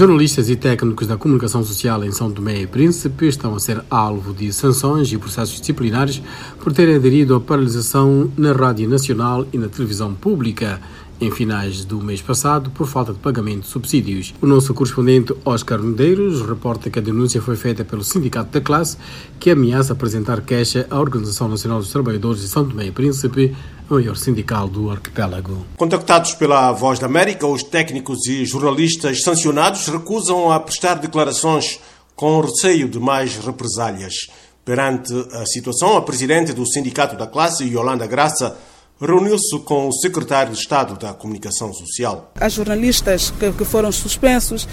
Jornalistas e técnicos da comunicação social em São Tomé e Príncipe estão a ser alvo de sanções e processos disciplinares por terem aderido à paralisação na Rádio Nacional e na televisão pública em finais do mês passado por falta de pagamento de subsídios. O nosso correspondente Oscar Medeiros reporta que a denúncia foi feita pelo Sindicato da Classe, que ameaça apresentar queixa à Organização Nacional dos Trabalhadores de São Tomé e Príncipe, o maior sindical do arquipélago. Contactados pela Voz da América, os técnicos e jornalistas sancionados recusam a prestar declarações com receio de mais represálias. Perante a situação, a presidente do Sindicato da Classe, Yolanda Graça, reuniu-se com o secretário de Estado da Comunicação Social. Há jornalistas que, foram suspensos,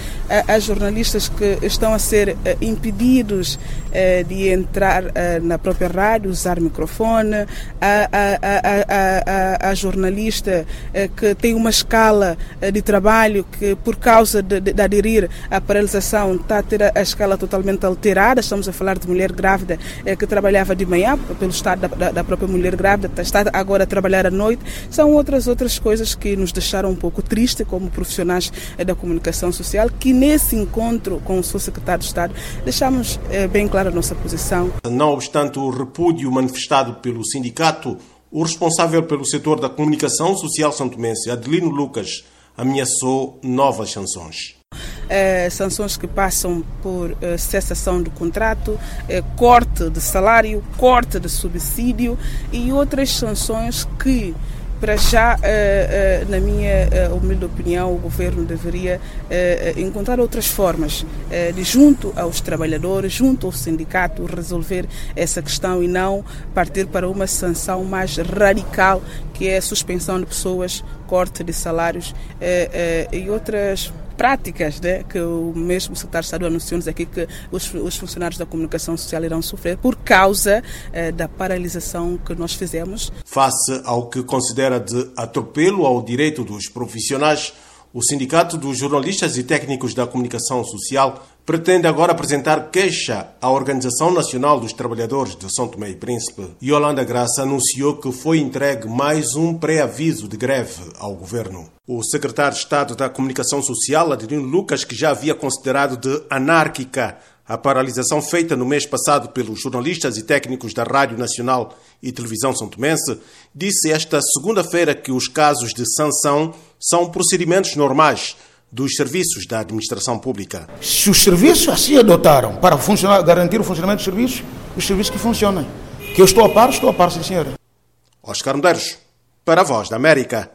há, jornalistas que estão a ser uh, impedidos uh, de entrar uh, na própria rádio, usar microfone, há, há, há, há jornalista que tem uma escala de trabalho que, por causa de, de, de, aderir à paralisação, está a ter a, escala totalmente alterada. Estamos a falar de mulher grávida que trabalhava de manhã pelo estado da, da própria mulher grávida, está agora a trabalhar trabalhar à noite, são outras outras coisas que nos deixaram um pouco triste como profissionais eh, da comunicação social, que nesse encontro com o seu secretário de Estado deixamos eh, bem clara a nossa posição. Não obstante o repúdio manifestado pelo sindicato, o responsável pelo setor da comunicação social santomense, Adelino Lucas, ameaçou novas sanções. Eh, sanções que passam por eh, cessação do contrato, eh, corte de salário, corte de subsídio e outras sanções que para já, na minha humilde opinião, o governo deveria encontrar outras formas de, junto aos trabalhadores, junto ao sindicato, resolver essa questão e não partir para uma sanção mais radical, que é a suspensão de pessoas, corte de salários e outras práticas né, que o mesmo secretário de Estado anunciou-nos aqui que os, os, funcionários da comunicação social irão sofrer por causa eh, da paralisação que nós fizemos. Face ao que considera de atropelo ao direito dos profissionais, o Sindicato dos Jornalistas e Técnicos da Comunicação Social pretende agora apresentar queixa à Organização Nacional dos Trabalhadores de São Tomé e Príncipe. Yolanda Graça anunciou que foi entregue mais um pré-aviso de greve ao governo. O secretário de Estado da Comunicação Social, Adelino Lucas, que já havia considerado de anárquica a paralisação feita no mês passado pelos jornalistas e técnicos da Rádio Nacional e Televisão São Tomense, disse esta segunda-feira que os casos de sanção são procedimentos normais dos serviços da administração pública. Se os serviços assim adotaram para garantir o funcionamento dos serviços, os serviços que funcionem. Que eu estou a par, estou a par, sim senhora. Oscar Medeiros, para a Voz da América.